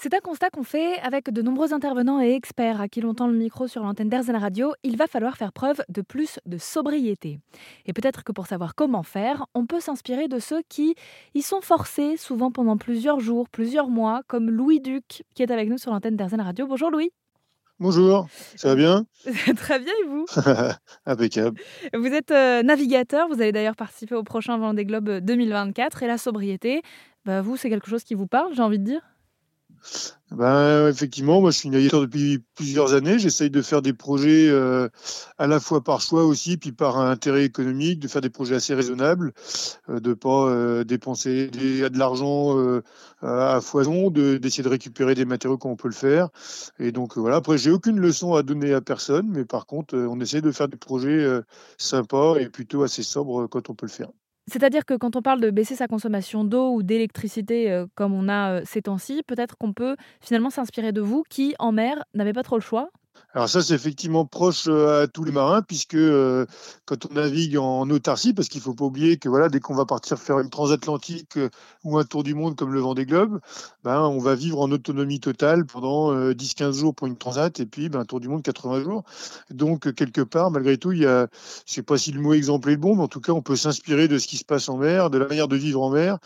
C'est un constat qu'on fait avec de nombreux intervenants et experts à qui l'on tend le micro sur l'antenne d'Airzen Radio. Il va falloir faire preuve de plus de sobriété. Et peut-être que pour savoir comment faire, on peut s'inspirer de ceux qui y sont forcés, souvent pendant plusieurs jours, plusieurs mois, comme Louis Duc, qui est avec nous sur l'antenne d'Airzen Radio. Bonjour Louis. Bonjour, ça va bien? Très bien et vous? Impeccable. Vous êtes euh, navigateur, vous allez d'ailleurs participer au prochain Vendée Globe 2024 et la sobriété, bah, vous c'est quelque chose qui vous parle, j'ai envie de dire? Ben, effectivement, moi je suis navigateur depuis plusieurs années. J'essaye de faire des projets euh, à la fois par choix aussi, puis par intérêt économique, de faire des projets assez raisonnables, euh, de pas euh, dépenser de l'argent à foison, d'essayer de, récupérer des matériaux quand on peut le faire. Et donc voilà. Après, j'ai aucune leçon à donner à personne, mais par contre, on essaie de faire des projets sympas et plutôt assez sobres quand on peut le faire. C'est-à-dire que quand on parle de baisser sa consommation d'eau ou d'électricité euh, comme on a euh, ces temps-ci, peut-être qu'on peut finalement s'inspirer de vous qui, en mer, n'avez pas trop le choix alors ça, c'est effectivement proche euh, à tous les marins, puisque euh, quand on navigue en autarcie, parce qu'il faut pas oublier que voilà, dès qu'on va partir faire une transatlantique euh, ou un tour du monde comme le Vendée Globe, ben, on va vivre en autonomie totale pendant 10-15 jours pour une transat, et puis ben, un tour du monde 80 jours. Donc quelque part, malgré tout, il y a, je sais pas si le mot exemple est bon, mais en tout cas, on peut s'inspirer de ce qui se passe en mer, de la manière de vivre en mer,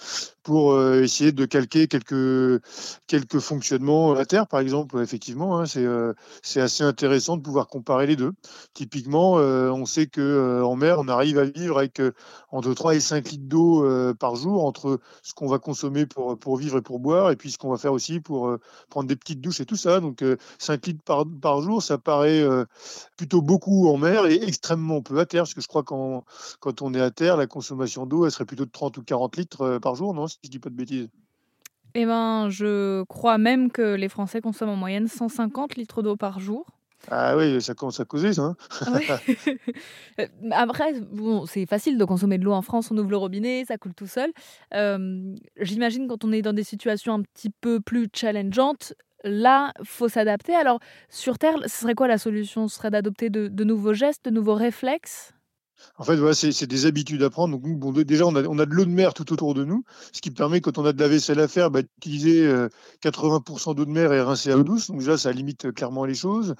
pour essayer de calquer quelques quelques fonctionnements à terre, par exemple. Effectivement, hein, c'est intéressant de pouvoir comparer les deux. Typiquement, euh, on sait que euh, en mer, on arrive à vivre avec euh, entre 3 et 5 litres d'eau par jour, entre ce qu'on va consommer pour, pour vivre et pour boire, et puis ce qu'on va faire aussi pour prendre des petites douches et tout ça. Donc 5 litres par, par jour, ça paraît plutôt beaucoup en mer et extrêmement peu à terre, parce que je crois qu'en quand on est à terre, la consommation d'eau, elle serait plutôt de 30 ou 40 litres par jour, non Si je dis pas de bêtises? Eh ben, je crois même que les Français consomment en moyenne 150 litres d'eau par jour. Ah oui, ça commence à causer, ça. Hein. Euh, après, bon, c'est facile de consommer de l'eau en France, on ouvre le robinet, ça coule tout seul. J'imagine quand on est dans des situations un petit peu plus challengeantes, là, faut s'adapter. Alors, sur Terre, ce serait quoi la solution? Ce serait d'adopter de nouveaux gestes, de nouveaux réflexes? En fait, voilà, c'est des habitudes à prendre. Donc, bon, déjà, on a, on a de l'eau de mer tout autour de nous, ce qui permet, quand on a de la vaisselle à faire, bah, d'utiliser 80% euh, d'eau de mer et rincer à l'eau douce. Donc, déjà, ça limite euh, clairement les choses.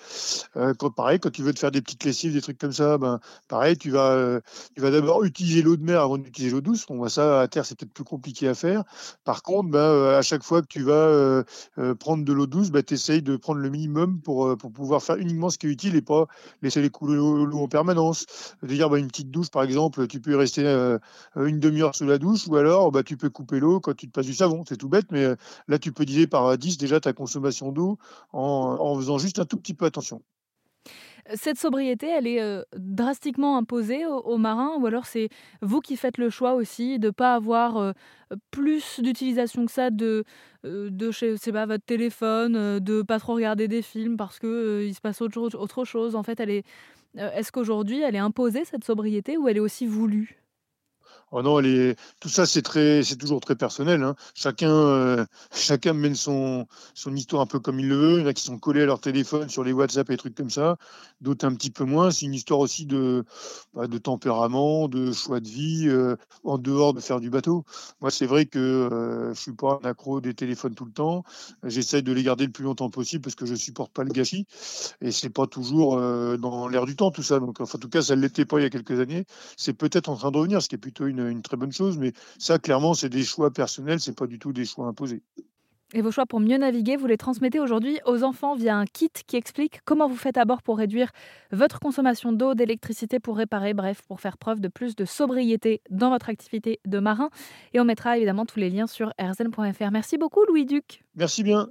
Euh, quand, pareil, quand tu veux te faire des petites lessives, des trucs comme ça, ben, pareil, tu vas, tu vas d'abord utiliser l'eau de mer avant d'utiliser l'eau douce. On voit ça à terre, c'est peut-être plus compliqué à faire. Par contre, ben, à chaque fois que tu vas prendre de l'eau douce, ben, tu essayes de prendre le minimum pour, pouvoir faire uniquement ce qui est utile et pas laisser les couler en permanence. De dire, une petite douche, par exemple, tu peux rester euh, une demi-heure sous la douche, ou alors bah, tu peux couper l'eau quand tu te passes du savon. C'est tout bête, mais euh, là, tu peux diviser par 10 déjà ta consommation d'eau en, faisant juste un tout petit peu attention. Cette sobriété, elle est euh, drastiquement imposée aux, marins ou alors c'est vous qui faites le choix aussi de ne pas avoir plus d'utilisation que ça de, de chez, pas, votre téléphone, de pas trop regarder des films parce qu'il il se passe autre, autre chose? En fait, elle est, est-ce qu'aujourd'hui, elle est imposée, cette sobriété, ou elle est aussi voulue? Oh non, tout ça, c'est très, c'est toujours très personnel. Hein. Chacun, euh, chacun mène son, son histoire un peu comme il le veut. Il y en a qui sont collés à leur téléphone sur les WhatsApp et trucs comme ça. D'autres un petit peu moins. C'est une histoire aussi de, bah, de tempérament, de choix de vie, euh, en dehors de faire du bateau. Moi, c'est vrai que euh, je suis pas un accro des téléphones tout le temps. J'essaye de les garder le plus longtemps possible parce que je supporte pas le gâchis. Et c'est pas toujours dans l'air du temps tout ça. Donc, enfin, en tout cas, ça l'était pas il y a quelques années. C'est peut-être en train de revenir, ce qui est plutôt une une très bonne chose, mais ça, clairement, c'est des choix personnels, c'est pas du tout des choix imposés. Et vos choix pour mieux naviguer, vous les transmettez aujourd'hui aux enfants via un kit qui explique comment vous faites à bord pour réduire votre consommation d'eau, d'électricité, pour réparer, bref, pour faire preuve de plus de sobriété dans votre activité de marin. Et on mettra évidemment tous les liens sur rzn.fr. Merci beaucoup, Louis Duc. Merci bien.